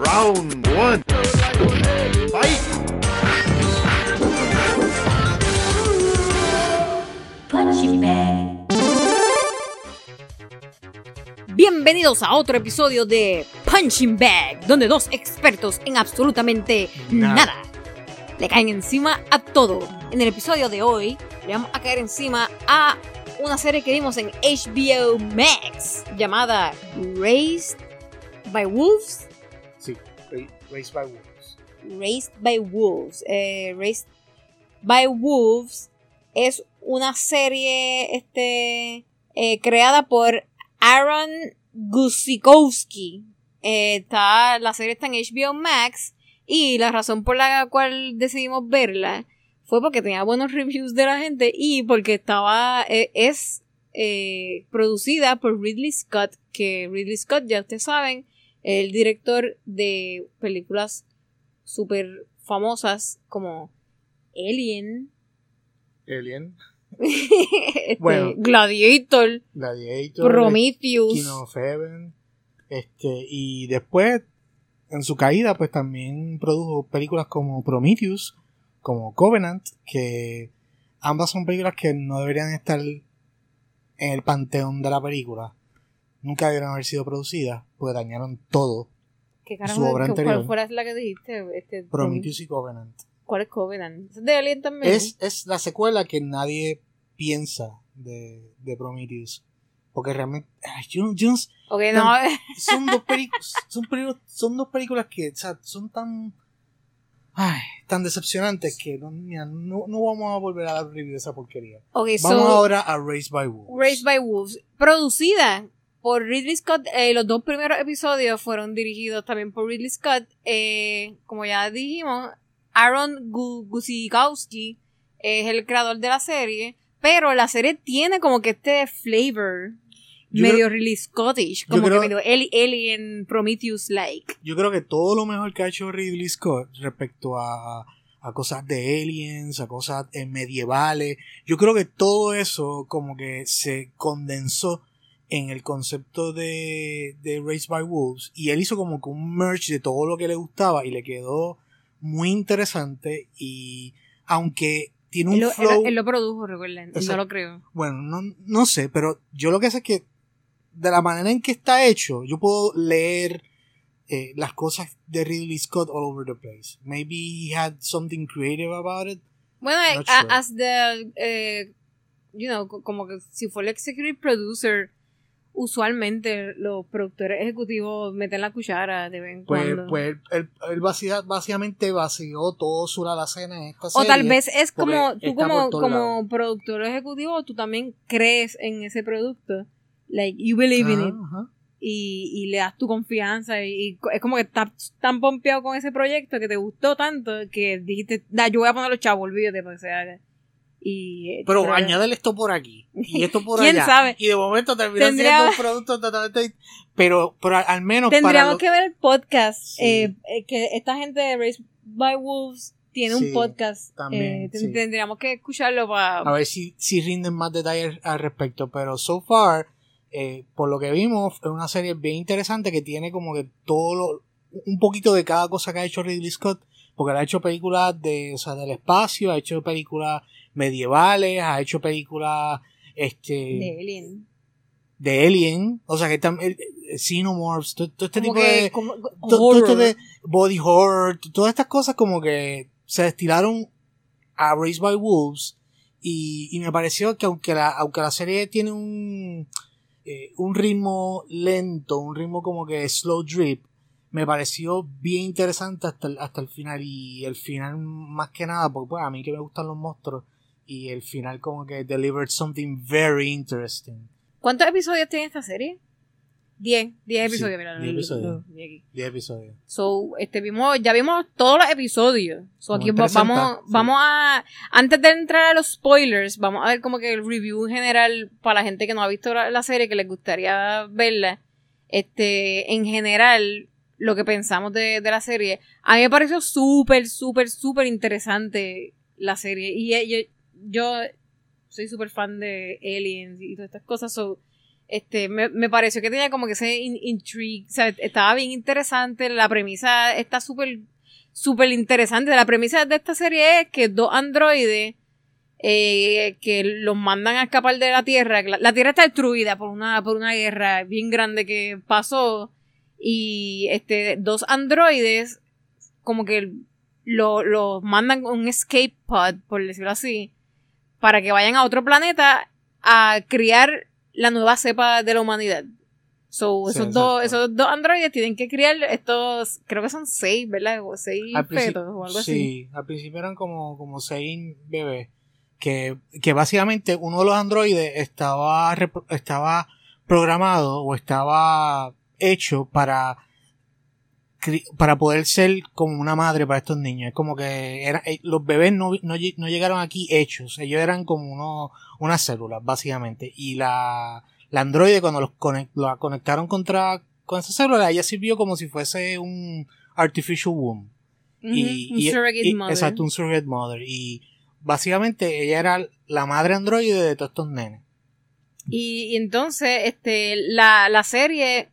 Round one. Fight. Punching bag. Bienvenidos a otro episodio de Punching Bag, donde dos expertos en absolutamente Nada. nada, le caen encima a todo. En el episodio de hoy le vamos a caer encima a una serie que vimos en HBO Max llamada Raised by Wolves. Raised by Wolves. Raised by Wolves. Eh, Raised by Wolves es una serie este, eh, creada por Aaron Gusikowski. Eh, está, la serie está en HBO Max y la razón por la cual decidimos verla fue porque tenía buenos reviews de la gente y porque estaba es producida por Ridley Scott que Ridley Scott ya ustedes saben el director de películas súper famosas como Alien, Alien, este, Bueno. Gladiator, Gladiator, Prometheus. King of Heaven. Este, y después, en su caída, pues también produjo películas como Prometheus, como Covenant, que ambas son películas que no deberían estar en el panteón de la película. Nunca debieron haber sido producidas, porque dañaron todo. ¿Qué su carajo? obra ¿Cuál anterior. fuera la que dijiste? Este, Prometheus y Covenant. ¿Cuál es Covenant? ¿Es de Alien también? Es, es la secuela que nadie piensa de, de Prometheus. Porque realmente. yo- yo no sé- Ok, no. son dos películas. Son, dos películas que o sea, son tan. Ay, tan decepcionantes que no, no, no vamos a volver a dar review de esa porquería. Ok, Vamos so, ahora a Race by Wolves. Raised by Wolves, producida por Ridley Scott. eh, los dos primeros episodios fueron dirigidos también por Ridley Scott. Eh, como ya dijimos, Aaron Gu- Gusikowski es el creador de la serie. Pero la serie tiene como que este flavor Yo medio creo- really Scottish, como creo- que medio Ali- Alien Prometheus-like. Yo creo que todo lo mejor que ha hecho Ridley Scott respecto a, a cosas de aliens, a cosas eh, medievales, yo creo que todo eso como que se condensó en el concepto de, de Race by Wolves y él hizo como que un merge de todo lo que le gustaba y le quedó muy interesante y aunque tiene un Él lo, flow él- él lo produjo, recuerden. No lo creo. bueno, no, no sé, pero yo lo que sé es que de la manera en que está hecho, yo puedo leer eh, las cosas de Ridley Scott all over the place. Maybe he had something creative about it. Bueno, sure. as the, eh, you know, co- como que si fue el executive producer, usualmente los productores ejecutivos meten la cuchara de vez en Pues, cuando. pues él, él vacía- básicamente vació todo su alacena en esta o serie. tal vez es como, tú como, como productor ejecutivo, tú también crees en ese producto. Like, you believe in it. ajá. Y, y le das tu confianza. Y, es como que estás tan pompeado con ese proyecto que te gustó tanto que dijiste, da, yo voy a poner los chavos, olvídate para que se haga. Y, eh, Pero añádele esto por aquí y esto por ¿Quién allá. sabe? Y de momento termina Tendría- siendo un producto totalmente. Pero, pero al- menos para. Tendríamos lo- que ver el podcast. Sí. eh, eh, que esta gente de Race by Wolves tiene Sí, un podcast. también, eh, ten- sí. Tendríamos que escucharlo para. A ver si, si rinden más detalles al respecto. Pero so far, eh, por lo que vimos, es una serie bien interesante que tiene como que todo lo, un poquito de cada cosa que ha hecho Ridley Scott. Porque él ha hecho películas de, o sea, del espacio, ha hecho películas medievales, ha hecho películas este, de Alien. de Alien. O sea, que también Xenomorphs, todo, todo este Como tipo que. de como- todo horror. esto de body horror, todas estas cosas como que se destilaron a Raised by Wolves y, y me pareció que aunque la, aunque la serie tiene un, eh, un ritmo lento, un ritmo como que slow drip, me pareció bien interesante hasta el, hasta el final y el final más que nada, porque pues, a mí que me gustan los monstruos y el final como que delivered something very interesting. ¿Cuántos episodios tiene esta serie? Diez. Diez Sí, episodios, mira. diez lo- episodios. lo- lo vi aquí. 10 episodios. So, este, vimos, ya vimos todos los episodios. So, Como aquí en va- 360, vamos, sí. vamos a, antes de entrar a los spoilers, vamos a ver como que el review en general para la gente que no ha visto la, la serie, que les gustaría verla. Este, en general, lo que pensamos de, de la serie. A mí me pareció súper, súper, súper interesante la serie. Y eh, yo, soy súper fan de Aliens y todas estas cosas. So, Este, me, me pareció que tenía como que ese in- intrigue, o sea, estaba bien interesante, la premisa está súper, súper interesante. La premisa de esta serie es que dos androides eh, que los mandan a escapar de la Tierra, la, Tierra está destruida por una, por una guerra bien grande que pasó, y este, dos androides como que lo- los mandan con un escape pod, por decirlo así, para que vayan a otro planeta a criar la nueva cepa de la humanidad. So, Sí, esos, dos, esos dos androides tienen que criar estos, creo que son seis, ¿verdad? O seis fetos o algo así. Sí, al principio eran como, como seis bebés. Que, que básicamente uno de los androides estaba, estaba programado o estaba hecho para, para poder ser como una madre para estos niños. Es como que era, eh, los bebés no, no, lle- no llegaron aquí hechos. Ellos eran como uno, unas células, básicamente. Y la, la androide cuando los la conectaron contra, con esa célula, ella sirvió como si fuese un artificial womb. Y, un y- surrogate y- mother. Exacto, un surrogate mother. Y básicamente ella era la madre androide de todos estos nenes. Y, y entonces, este, la, la serie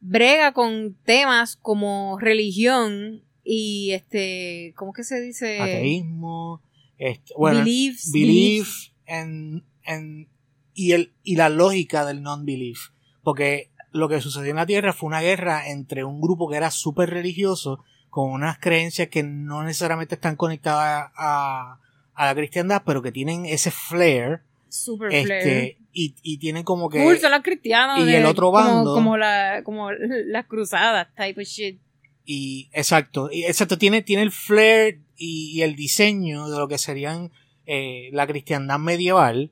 brega con temas como religión y este, ¿cómo que se dice? Ateísmo, este, bueno, Beliefs, belief and, and- y, el, y la lógica del non-belief. Porque lo que sucedió en la Tierra fue una guerra entre un grupo que era súper religioso con unas creencias que no necesariamente están conectadas a, a la cristiandad, pero que tienen ese flair. Super Este, y, y tienen como que... Cool, son los cristianos. y de- el otro como- bando- Como, la, como las cruzadas, type of shit. Y exacto, y exacto, tiene, tiene el flair y, y el diseño de lo que serían eh, la cristiandad medieval,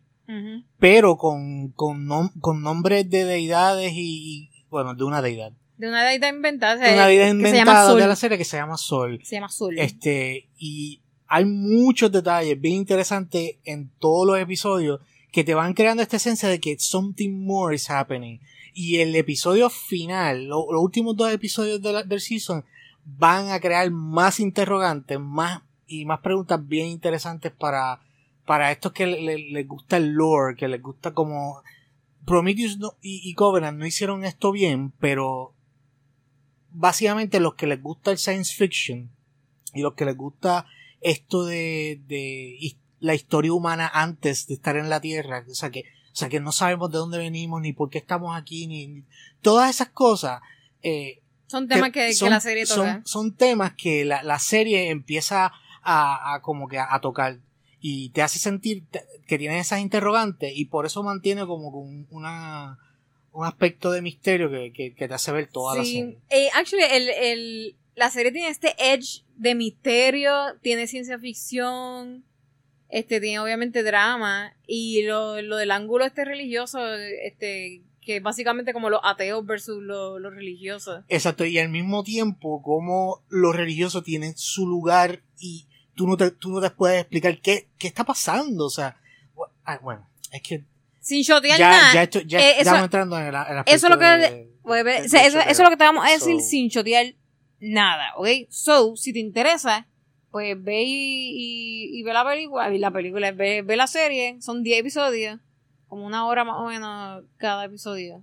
pero con, con, nom- con nombres de deidades y, bueno, de una deidad. De una deidad inventada. De una deidad inventada de la serie que se llama Sol. Se llama Sol. Este, y hay muchos detalles bien interesantes en todos los episodios que te van creando esta esencia de que something more is happening. Y el episodio final, lo- los últimos dos episodios de la- del season, van a crear más interrogantes, más y más preguntas bien interesantes para, para estos que le- le- les gusta el lore, que les gusta como Prometheus y, y Covenant no hicieron esto bien, pero básicamente los que les gusta el science fiction y los que les gusta esto de, de la historia humana antes de estar en la Tierra, o sea que, o sea que no sabemos de dónde venimos ni por qué estamos aquí ni, ni- todas esas cosas eh, son temas que, que son- la serie toca. son, son temas que la, la serie empieza a, a como que a, a tocar y te hace sentir que tienes esas interrogantes y por eso mantiene como una, un aspecto de misterio que, que, que te hace ver toda la Sí, serie. eh, actually, el, el, la serie tiene este edge de misterio, tiene ciencia ficción, este, tiene obviamente drama, y lo, lo del ángulo este religioso, este, que es básicamente como los ateos versus los, los religiosos. Exacto, y al mismo tiempo como los religiosos tienen su lugar y tú no te, tú no te puedes explicar qué, qué está pasando, o sea, bu- ah, bueno, es que Sin shotear ya, nada. ya, esto, ya eh, eso- estamos entrando en el, en eso es lo que- de- Pues, de- o de sea, eso, eso es lo que te vamos a decir So- sin chotear nada, ¿ok? So, si te interesa, pues ve y, ve la película, y la película, ve, ve la serie, son 10 episodios, como una hora más o menos cada episodio.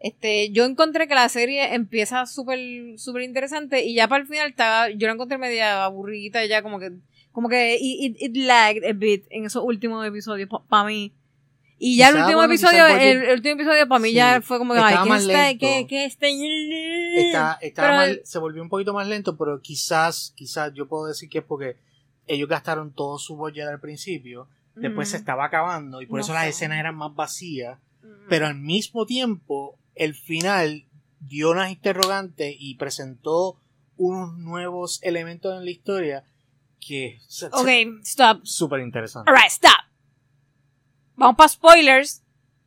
Este, yo encontré que la serie empieza súper, súper interesante y ya para el final estaba, yo la encontré media aburrida ya como que, como que it, it- it lagged a bit en esos últimos episodios para mí. Y ya el último episodio, el, el último episodio para mí Sí, ya fue como que, ay, ¿qué más está, lento. qué, qué está? está, Pero- mal- se volvió un poquito más lento, pero quizás, quizás yo puedo decir que es porque ellos gastaron todo su budget al principio, después se Ujú. estaba acabando y por No eso las escenas eran más vacías, Ujú. pero al mismo tiempo el final dio unas interrogantes y presentó unos nuevos elementos en la historia que se- Ok, stop. súper interesante. Alright, stop. Vamos para spoilers.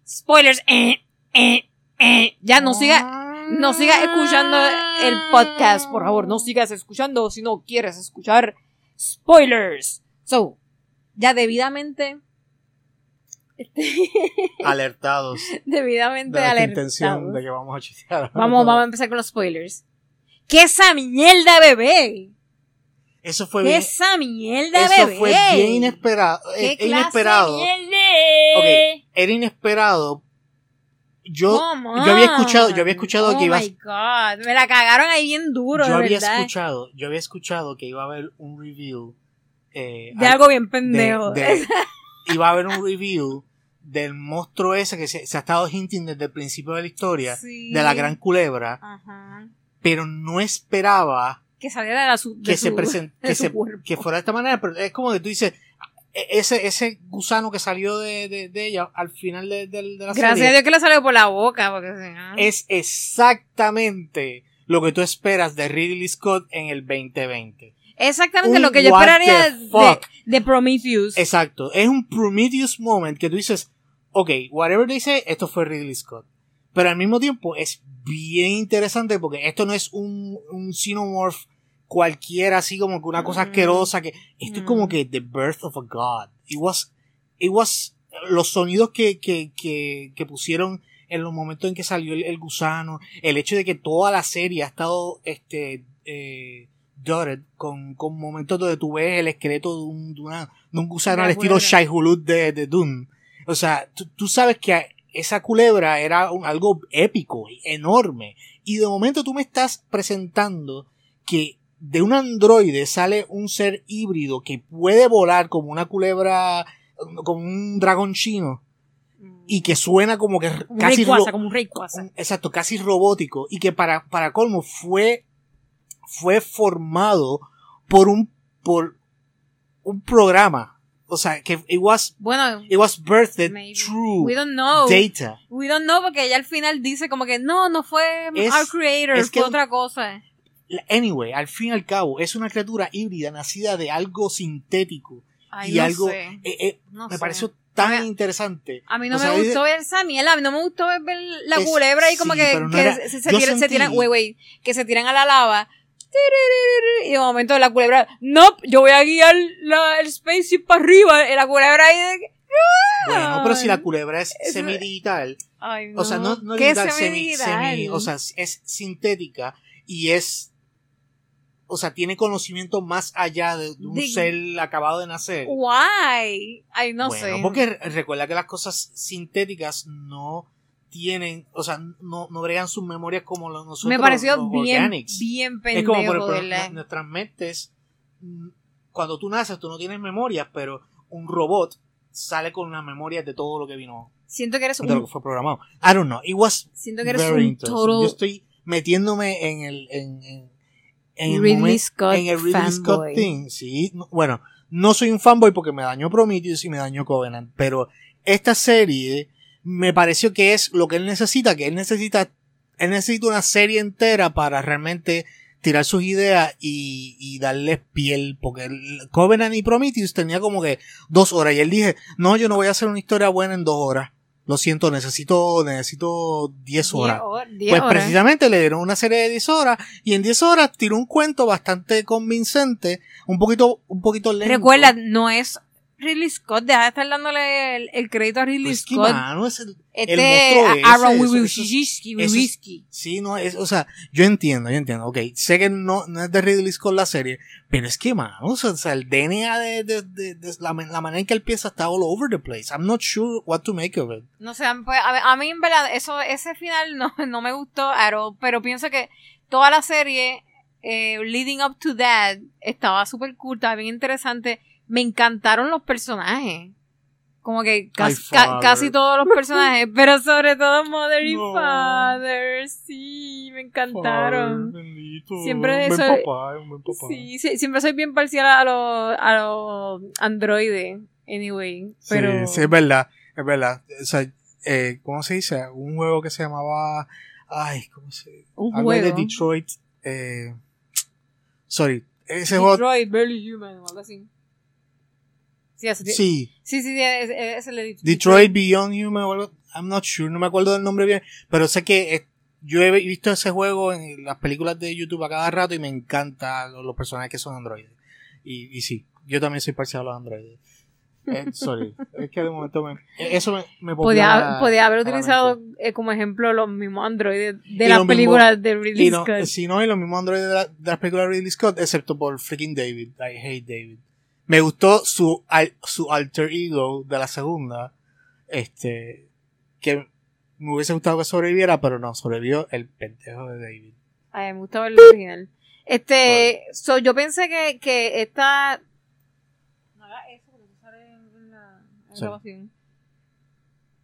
Spoilers. Eh, eh, eh. Ya no siga, no sigas escuchando el podcast, por favor. No sigas escuchando si no quieres escuchar spoilers. So, ya debidamente. este, alertados debidamente de nuestra alertados. intención de que vamos a chistear. Vamos, vamos a empezar con los spoilers. ¿Qué esa mierda, bebé? Eso fue ¿Qué bien, esa mierda, eso bebé? fue bien inesperado. ¿Qué eh, clase inesperado. de mierda? Ok, era inesperado yo, yo había escuchado, yo había escuchado oh que iba, my god, me la cagaron ahí bien duro, yo de había verdad. escuchado, yo había escuchado que iba a haber un review, eh, de al- algo bien de- pendejo. de- iba a haber un review del monstruo ese que se, se ha estado hinting desde el principio de la historia, Sí. de la gran culebra, Ajá. pero no esperaba Que saliera de, la su, de que se present- de que, su se- cuerpo. que fuera de esta manera, pero es como que tú dices, ese, ese gusano que salió de, de, de ella al final de, de- la Gracias serie a Dios que le salió por la boca, porque es exactamente lo que tú esperas de Ridley Scott en el 2020. Exactamente un lo que yo esperaría de, de Prometheus. Exacto, es un Prometheus moment que tú dices, ok, whatever they say, esto fue Ridley Scott. Pero al mismo tiempo es bien interesante porque esto no es un, un xenomorph cualquiera, así como que una cosa asquerosa, que esto es como que the birth of a god. It was, it was, los sonidos que, que, que, que pusieron en los momentos en que salió el, el gusano, el hecho de que toda la serie ha estado, este, eh, dotted con, con momentos donde tú ves el esqueleto de un, de una- de un gusano al estilo. Shai Hulud de, de Dune. O sea, tú, tú sabes que esa culebra era un- algo épico, enorme. Y de momento tú me estás presentando que de un androide sale un ser híbrido que puede volar como una culebra, como un dragón chino, y que suena como que un casi Rayquaza, como un Rayquaza. exacto, casi robótico, y que para, para colmo fue, fue formado por un, por un programa. O sea, que it was, Bueno, it was birthed Maybe. through we don't know. data. We don't know porque ella al final dice como que no, no fue Es- our creator, es que- fue otra cosa. Anyway, al fin y al cabo, es una criatura híbrida nacida de algo sintético. Ay, y no algo, sé. eh, eh, No me sé. pareció tan A mí- interesante. A mí no o me gustó ver esa a mí no me gustó ver la Es- culebra y como sí, que, no era- se, se tiran, se sentí- tiran, wait, wait, que se tiran a la lava. Y de momento la culebra, no, yo voy a guiar la, el spaceship para arriba, y la culebra ahí de... Bueno, pero si la culebra es semidigital, no. o sea, no, no ¿Qué digital, se semi, semi- o sea, es sintética y es, o sea, tiene conocimiento más allá de, de un De- ser acabado de nacer. Why? Ay, no bueno, sé. porque re- recuerda que las cosas sintéticas no tienen, o sea, no, no bregan sus memorias como los nosotros me pareció los bien, organics. bien es pendejo, como por nu- nuestras mentes mm, cuando tú naces tú no tienes memorias, pero un robot sale con las memorias de todo lo que vino, Siento que eres de lo un, que fue programado. I don't know, it was siento que eres very un Yo estoy metiéndome en el en, en, en el Ridley Scott en el Ridley Scott thing, sí, no- bueno, no soy un fanboy porque me dañó Prometheus y me dañó Covenant, pero esta serie me pareció que es lo que él necesita, que él necesita él necesita una serie entera para realmente tirar sus ideas y, y darles piel, porque Covenant y Prometheus tenía como que dos horas y él dije, no, yo no voy a hacer una historia buena en dos horas. Lo siento, necesito, necesito diez horas. Diez hor- diez Pues horas. precisamente le dieron una serie de 10 horas y en 10 horas tiró un cuento bastante convincente, un poquito, un poquito lento. Recuerda, no es Ridley Scott, deja de estar dándole el, el crédito a Ridley Pues que, Scott. mano, es el, este el monstruo ese, Aaron Wojcicki. sí, no, es, o sea, yo entiendo, yo entiendo, ok, sé que no, no es de Ridley Scott la serie, pero es que, mano, o sea, el DNA de, de, de, de la, la manera en que él piensa está all over the place. I'm not sure what to make of it. No sé, pues, a, a mí en verdad, eso, ese final no, no me gustó, all, pero pienso que toda la serie, eh, leading up to that, estaba súper cool, estaba bien interesante. Me encantaron los personajes. Como que casi, Ay, ca- father. casi todos los personajes, pero sobre todo Mother y No. Father, sí, me encantaron. Bendito, Siempre un buen eso- papá, un buen papá. Sí, sí, siempre soy bien parcial a los, a los androides, anyway, pero... Sí, sí, es verdad, es verdad. O sea, eh, ¿cómo se dice? Un juego que se llamaba, ay, ¿cómo se? un Algo de juego. Detroit, eh, sorry, ese juego, Detroit, Barely Human, o algo así. Sí, sí, sí, le di- Detroit Beyond Human, algo- I'm not sure, no me acuerdo del nombre bien, pero sé que yo he visto ese juego en las películas de YouTube a cada rato y me encanta los, los personajes que son androides. Y, y sí, yo también soy parcial a los androides. Eh, sorry, es que de momento me, eso me, me Podía, haber utilizado eh, como ejemplo los mismos androides de las películas de Ridley no, Scott. si no, y los mismos androides de, la- de las películas de Ridley Scott, excepto por freaking David. I hate David. Me gustó su, al- su alter ego de la segunda. Este, que me hubiese gustado que sobreviviera, pero no, sobrevivió el pendejo de David. Ay, me gusta ver el original. Este, so, yo pensé que, que esta... No haga eso porque tú sales en la, en la Sí. grabación.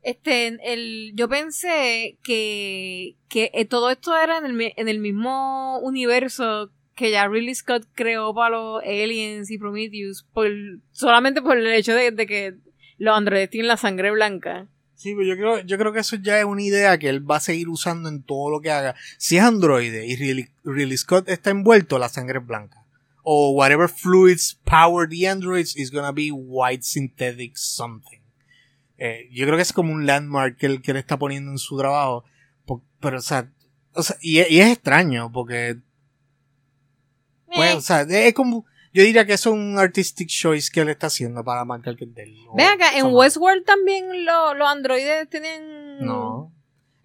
Este, el, yo pensé que, que eh, todo esto era en el, en el mismo universo que ya Ridley Scott creó para los Aliens y Prometheus, por, solamente por el hecho de, que los androides tienen la sangre blanca. Sí, pero yo creo, yo creo que eso ya es una idea que él va a seguir usando en todo lo que haga. Si es androide y Ridley, Scott está envuelto, la sangre blanca. O whatever fluids power the androids is gonna be white synthetic something. Eh, yo creo que es como un landmark que él, que está poniendo en su trabajo. Pero, o sea, y es extraño porque, pues, Eh, o sea, es como, yo diría que es un artistic choice que él está haciendo para marcar que es de él. acá, en. Westworld también lo- los androides tienen... No.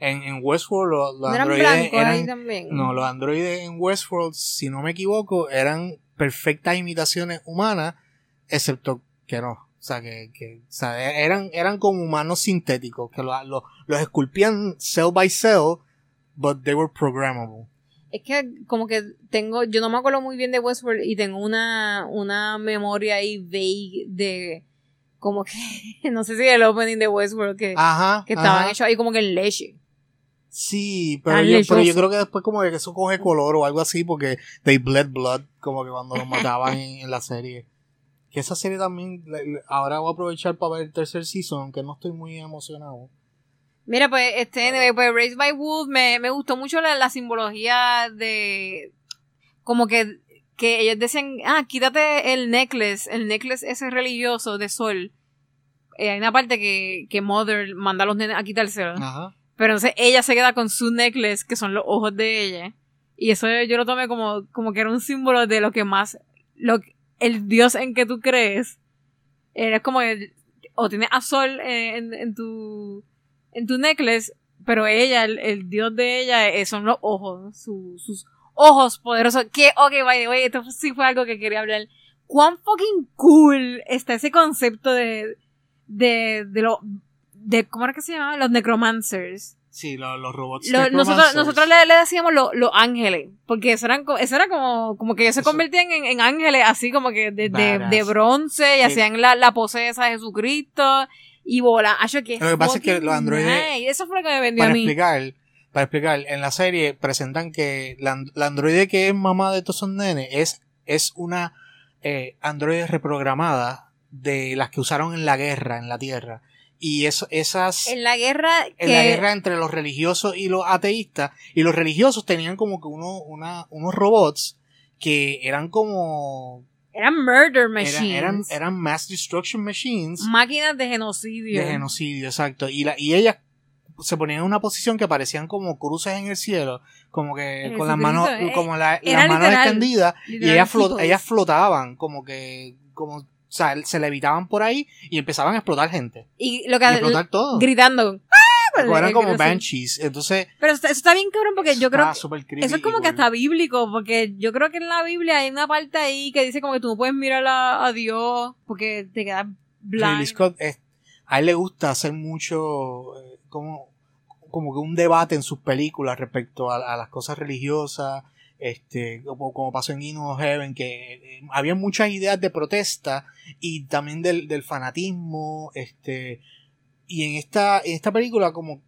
En, en Westworld lo- los, ¿No eran androides ahí eran, también. no, los androides en Westworld, si no me equivoco, eran perfectas imitaciones humanas, excepto que no. O sea, que, que o sea, e- eran, eran como humanos sintéticos, que lo- lo- los esculpían cell by cell, but they were programmable. Es que como que tengo, yo no me acuerdo muy bien de Westworld y tengo una, una memoria ahí vague de como que, no sé si el opening de Westworld que, Ajá. que estaban ajá. hechos ahí como que en leche. Sí, pero Ah, yo, pero yo creo que después como que eso coge color o algo así porque they bled blood, como que cuando los mataban en, en la serie. Que esa serie también, ahora voy a aprovechar para ver el tercer season, aunque no estoy muy emocionado. Mira, pues, este, anyway, pues Raised by Wolves me, me gustó mucho la, la simbología de, como que, que ellos decían, ah, quítate el necklace, el necklace ese religioso de sol. Eh, hay una parte que, que Mother manda a los nenes a quitárselo. Ajá. Pero entonces ella se queda con su necklace, que son los ojos de ella. Y eso yo lo tomé como, como que era un símbolo de lo que más, lo, el dios en que tú crees. Eres como, el- o tienes a Sol eh, en, en tu, en tu necklace, pero ella, el, el dios de ella eh, son los ojos, su- sus ojos poderosos. Que, ok, by the way, esto sí fue algo que quería hablar. Cuán fucking cool está ese concepto de, de, de lo, de, ¿cómo era que se llama? Los necromancers. Sí, lo- los robots. Nosotros nosotros le, le decíamos lo- los ángeles, porque eso, eran, eso era como, como que ellos se convertían en, en ángeles así como que de, de, bronce y Sí. hacían la, la pose esa de Jesucristo y bola. Acho, que Lo que pasa es que los androides-. Eso fue lo que me vendió Para a mí. explicar, para explicar, en la serie presentan que la, la androide que es mamá de todos esos nenes es, es una eh, androide reprogramada de las que usaron en la guerra en la Tierra. Y eso, esas... En la guerra que... en la guerra entre los religiosos y los ateístas. Y los religiosos tenían como que uno, una, unos robots que eran como... eran murder machines. eran, eran mass destruction machines máquinas de genocidio. de genocidio, exacto. Y, la, y ellas se ponían en una posición que parecían como cruces en el cielo, como que con las manos, eh, como la- era las manos extendidas, y ellas, flot- ellas flotaban, como que, como, o sea, se levitaban por ahí y empezaban a explotar gente. Y lo Y que... explotar todo. Gritando. Como eran Eh, como. Banshees. Entonces, Pero eso, está bien cabrón porque yo creo que... Eso es como que hasta bíblico, porque yo creo que en la Biblia hay una parte ahí que dice como que tú no puedes mirar a, a Dios porque te quedas blind. Scott es- a él le gusta hacer mucho eh, como, como que un debate en sus películas respecto a, a las cosas religiosas este como, como pasó en Inu of Heaven que eh, había muchas ideas de protesta y también del, del fanatismo este y en esta en esta película como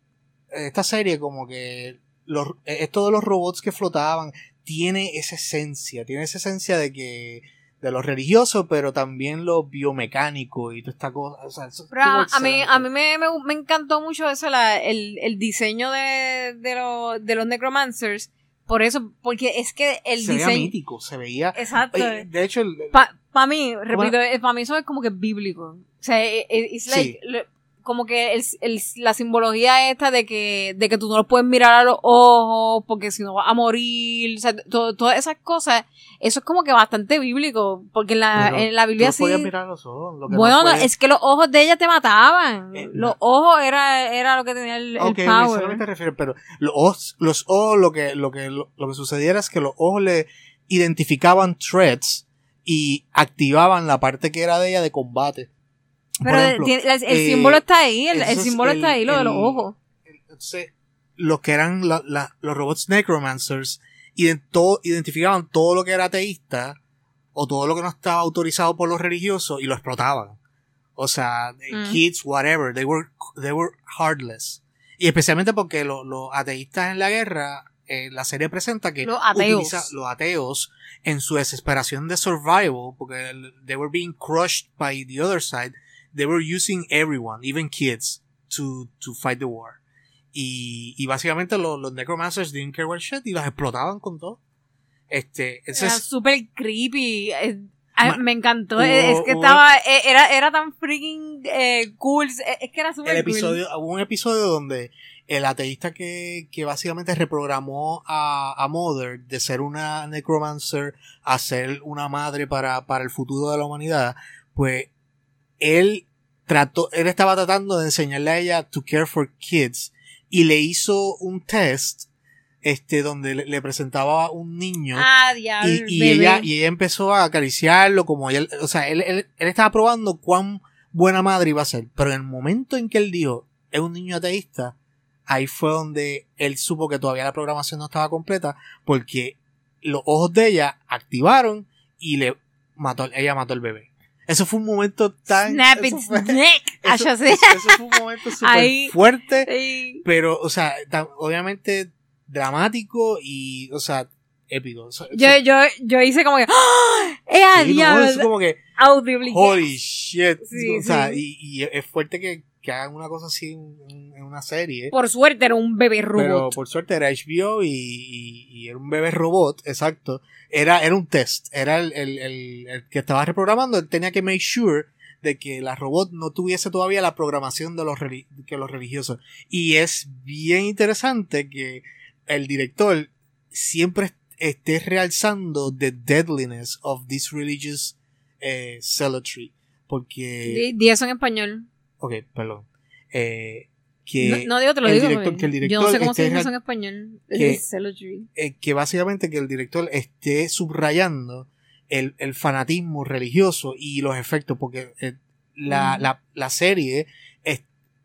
en esta serie como que los, eh, esto de los robots que flotaban tiene esa esencia tiene esa esencia de que de lo religioso, pero también lo biomecánico y toda esta cosa. O sea, eso Pero a, a mí, a mí me, me, me encantó mucho eso, la, el, el diseño de, de, lo- de los Necromancers. Por eso, porque es que el se veía diseño. mítico, se veía. Exacto. De hecho, el- Para mí, repito, para mí eso es como que bíblico. O sea, e- e- it's like, Sí. Como que el, el- la simbología esta de que, de que tú no lo puedes mirar a los ojos porque si no vas a morir, o sea, to- todas esas cosas, eso es como que bastante bíblico, porque en la, en la Biblia sí... mirar los ojos, lo que Bueno, no es que los ojos de ella te mataban. Eh, los ojos era, era lo que tenía el, el Ok, eso es lo que power. te refieres, pero los ojos, los ojos lo que, lo que, lo, lo que sucediera es que los ojos le identificaban threats y activaban la parte que era de ella de combate. Pero ejemplo, el, el eh, símbolo está ahí, el, símbolo está ahí, lo de los ojos. entonces, los que eran la- la- los robots necromancers idento- identificaban todo lo que era ateísta o todo lo que no estaba autorizado por los religiosos y lo explotaban. O sea, eh, Mm. kids, whatever, they were, they were heartless. Y especialmente porque lo- los ateístas en la guerra, eh, la serie presenta que Los ateos. los ateos en su desesperación de survival, porque they were being crushed by the other side, they were using everyone, even kids, to, to fight the war. Y, y básicamente los, los necromancers didn't care what shit y los explotaban con todo. Este, Era entonces, súper creepy. eh, ay, me encantó. hubo- eh, es que hubo- estaba. eh, Era, era tan freaking eh, cool. Es que era súper el cool. episodio, hubo un episodio donde el ateísta que, que básicamente reprogramó a, a Mother de ser una necromancer a ser una madre para, para el futuro de la humanidad, pues él trató, él estaba tratando de enseñarle a ella to care for kids y le hizo un test este donde le, le presentaba un niño Ah, y, ella y ella empezó a acariciarlo como él o sea él, él, él estaba probando cuán buena madre iba a ser pero en el momento en que él dijo es un niño ateísta ahí fue donde él supo que todavía la programación no estaba completa porque los ojos de ella activaron y le mató ella mató al bebé eso fue un momento tan Snap its fue, neck. Eso- eso- eso fue un momento súper fuerte pero o sea tan- obviamente dramático y o sea épico O sea, Yo, yo, yo hice como que. ¡Ah! ¡Eh, Sí, no, como que, Audibly. holy shit. Sí, o sea, sí. y, y es fuerte que, que hagan una cosa así en, en una serie. Por suerte era un bebé Pero robot. por suerte era HBO y, y- y era un bebé robot, exacto. Era, era un test. Era el, el, el- el que estaba reprogramando. Él tenía que make sure de que la robot no tuviese todavía la programación de los, que los religiosos. Y es bien interesante que el director siempre est- esté realzando the deadliness of this religious eh, zealotry. Porque... Di, di eso en español. Ok, perdón. Eh, que, no, no digo, te lo el digo. director- que el yo no director sé cómo se dice eso en español. que- eh, que básicamente que el director esté subrayando el, el fanatismo religioso y los efectos, porque eh, la, la, la serie es-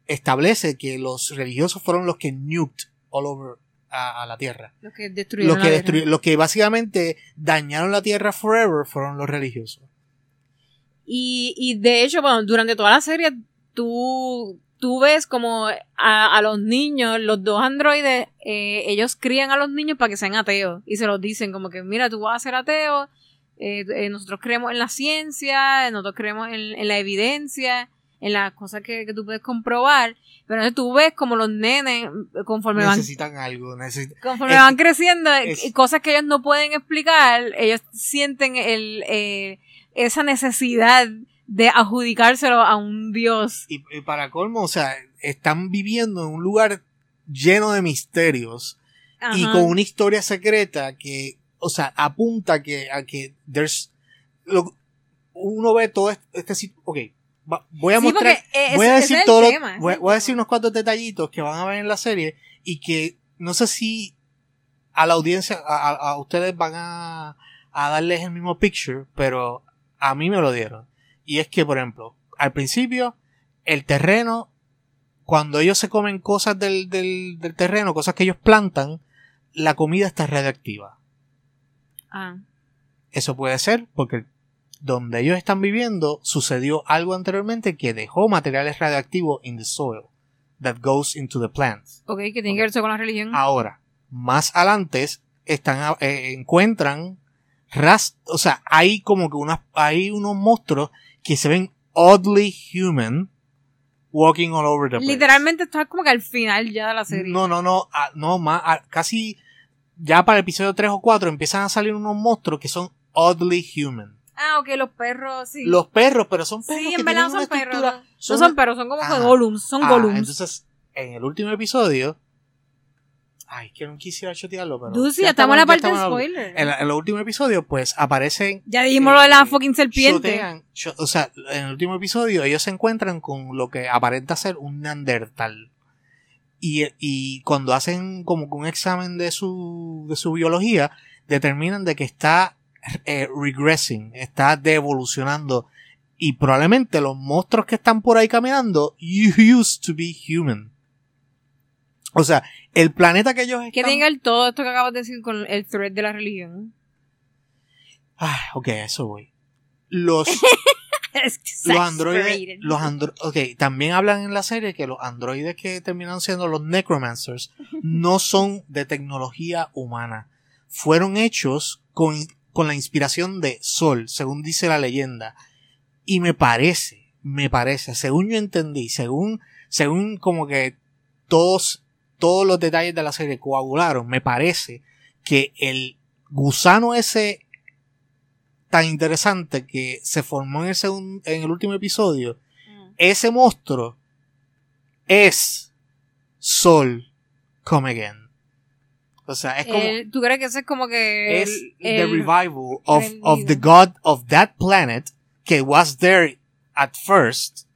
establece que los religiosos fueron los que nuked all over a, a la Tierra. Los que destruyeron Los que, la Tierra. los que básicamente dañaron la Tierra forever fueron los religiosos. Y, y de hecho, bueno, durante toda la serie, tú, tú ves como a, a los niños, los dos androides, eh, ellos crían a los niños para que sean ateos. Y se los dicen como que, mira, tú vas a ser ateo, eh, eh, nosotros creemos en la ciencia, nosotros creemos en, en la evidencia, en las cosas que, que tú puedes comprobar. Pero entonces tú ves como los nenes, conforme van Necesitan algo. necesitan- Conforme Es- van creciendo, es- cosas que ellos no pueden explicar, ellos sienten el, eh, esa necesidad de adjudicárselo a un dios. Y, y para colmo, o sea, están viviendo en un lugar lleno de misterios y Ajá. con una historia secreta que, o sea, apunta que, a que there's, lo- uno ve todo este, este sit- ok, va- voy a Sí, mostrar, voy a decir todo, lo- tema, voy, a decir unos cuantos detallitos que van a ver en la serie y que no sé si a la audiencia, a, a- a ustedes van a, a darles el mismo picture, pero a mí me lo dieron. Y es que, por ejemplo, al principio, el terreno, cuando ellos se comen cosas del, del, del terreno, cosas que ellos plantan, la comida está radioactiva. Ah. Eso puede ser porque donde ellos están viviendo sucedió algo anteriormente que dejó materiales radioactivos in the soil that goes into the plants. Ok, que tiene que verse con la religión. Ahora, más adelante están a- eh, encuentran ras, o sea, hay como que unas hay unos monstruos que se ven oddly human walking all over the place. Literalmente esto es como que al final ya de la serie. No, no, no, no más casi ya para el episodio 3 o 4 empiezan a salir unos monstruos que son oddly human. Ah, ok, los perros, sí. Los perros, pero son perros sí, que en verdad no son perros. No son perros, son como Ah. golems, son Ah, golems. Entonces, en el último episodio Ay, que no quisiera chotearlo, pero. Dude, ya estamos en la parte de spoiler. En, los últimos episodios, pues aparecen. ya dijimos lo de la eh, fucking serpiente. o sea, en el último episodio, ellos se encuentran con lo que aparenta ser un Neandertal. Y, y cuando hacen como un examen de su, de su biología, determinan de que está eh, regressing, está devolucionando. Y probablemente los monstruos que están por ahí caminando used to be human. O sea, el planeta que ellos ¿Qué están... tenga el todo esto que acabas de decir con el thread de la religión? Ah, ok, eso voy. Los, los androides, los andro ok, también hablan en la serie que los androides que terminan siendo los necromancers no son de tecnología humana. Fueron hechos con, con la inspiración de Sol, según dice la leyenda. Y me parece, me parece, según yo entendí, según, según como que todos, todos los detalles de la serie coagularon, me parece que el gusano ese tan interesante que se formó en el, segun- en el último episodio, Mm. ese monstruo es Sol Come Again. O sea, es como El- ¿Tú crees que ese es como que es el, the revival of, of the god of that planet que was there at first.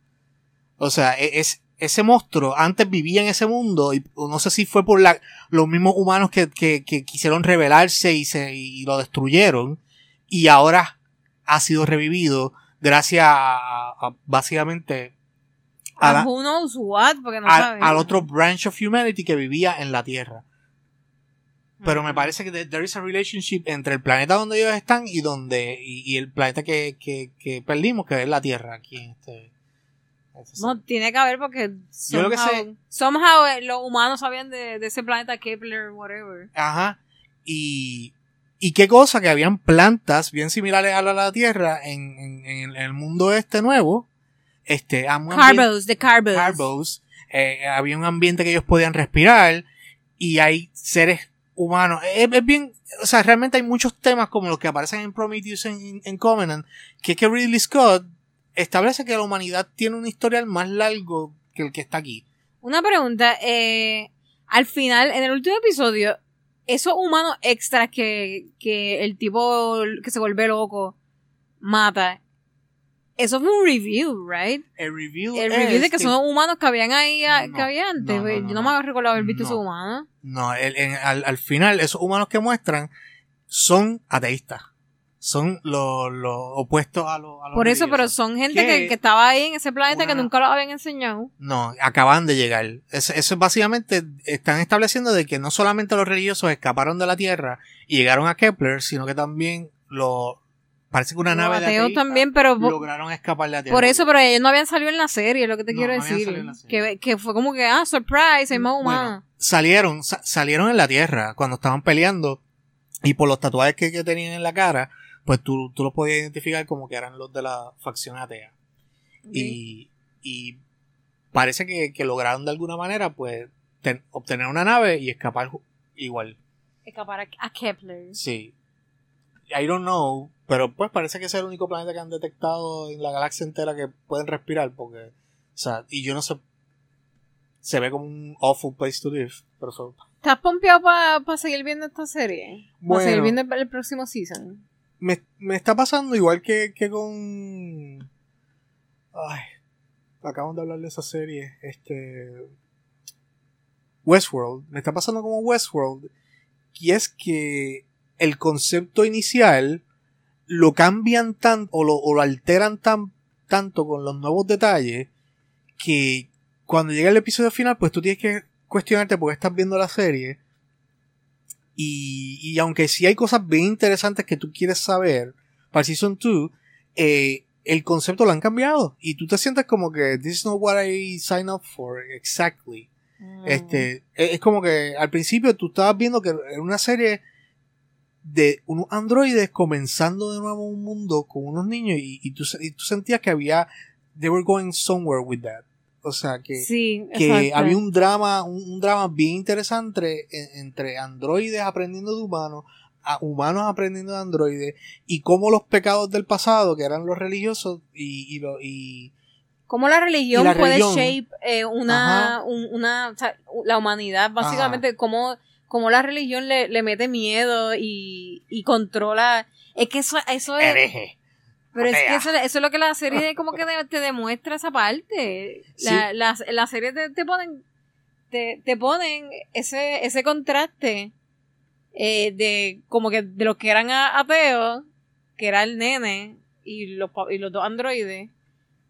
O sea, e- es, ese monstruo antes vivía en ese mundo y no sé si fue por la, los mismos humanos que, que, que quisieron rebelarse y, se, y lo destruyeron y ahora ha sido revivido gracias a, a- básicamente a a la- who knows what? Porque no sabes. al otro branch of humanity que vivía en la Tierra. Pero me Mm. parece que there is a relationship entre el planeta donde ellos están y donde y, y el planeta que, que, que perdimos, que es la Tierra aquí en este. No, tiene que haber porque Yo lo que somehow- sé- somehow, eh, los humanos sabían de, de ese planeta Kepler, whatever. Ajá. Y y qué cosa que habían plantas bien similares a la de la Tierra en, en, en el mundo este nuevo. Este, Carbos, de carbos. carbos, eh, había un ambiente que ellos podían respirar y hay seres humanos. Es, es bien, o sea, realmente hay muchos temas como los que aparecen en Prometheus en, en Covenant, que es que Ridley Scott establece que la humanidad tiene un historial más largo que el que está aquí. Una pregunta, eh, al final, en el último episodio, esos humanos extras que, que el tipo que se vuelve loco mata, eso fue un review, right? El review, El es de que que- son humanos que habían ahí, ah, No, que había antes. no, Yo no, me recuerdo haber visto esos humanos. No, el- en- al, al final, esos humanos que muestran son ateístas. Son los los opuestos a los. a los Por eso, pero son gente que, que estaba ahí en ese planeta que nunca lo habían enseñado. No, acaban de llegar. Eso, eso es básicamente, están estableciendo de que no solamente los religiosos escaparon de la Tierra y llegaron a Kepler, sino que también lo parece que una Los nave de también, pero lograron escapar de la Tierra. por eso, pero ellos no habían salido en la serie, es lo que te No, quiero no decir. Que, que fue como que, ah, surprise, hay más Bueno, humanos. salieron, sa- salieron en la Tierra cuando estaban peleando y por los tatuajes que, que tenían en la cara, pues tú, tú los podías identificar como que eran los de la facción atea. Y, y parece que, que lograron de alguna manera, pues, ten- obtener una nave y escapar igual. Escapar a, Kepler. Sí. I don't know, pero pues parece que es el único planeta que han detectado en la galaxia entera que pueden respirar, porque, o sea, y yo no sé, se ve como un awful place to live, pero so- ¿Estás pompeado para seguir viendo esta serie? Para Bueno. seguir viendo el, el próximo season. Me, me está pasando igual que, que con, ay, acabamos de hablar de esa serie, este, Westworld, me está pasando como Westworld, y es que el concepto inicial lo cambian tanto o lo, alteran tan, tanto con los nuevos detalles que cuando llega el episodio final pues tú tienes que cuestionarte por qué estás viendo la serie y, y aunque sí hay cosas bien interesantes que tú quieres saber para Season 2 eh, el concepto lo han cambiado y tú te sientes como que this is not what I signed up for exactly Mm. este, es es como que al principio tú estabas viendo que era una serie de unos androides comenzando de nuevo un mundo con unos niños y, y tú, y tú sentías que había, they were going somewhere with that. O sea, que, sí, que había un drama, un, un drama bien interesante en- entre androides aprendiendo de humanos, a humanos aprendiendo de androides y cómo los pecados del pasado, que eran los religiosos y, y, lo- y, Cómo la religión la puede religión. shape eh, una, un- una, o sea, la humanidad, básicamente, cómo, cómo la religión le, le mete miedo y, y controla. Es que eso, eso es. hereje. Pero es que eso, eso es lo que la serie como que te, te demuestra esa parte. La, la, la serie te, te ponen, te, te ponen ese, ese contraste eh, de como que de los que eran ateos, que era el nene y los, y los dos androides,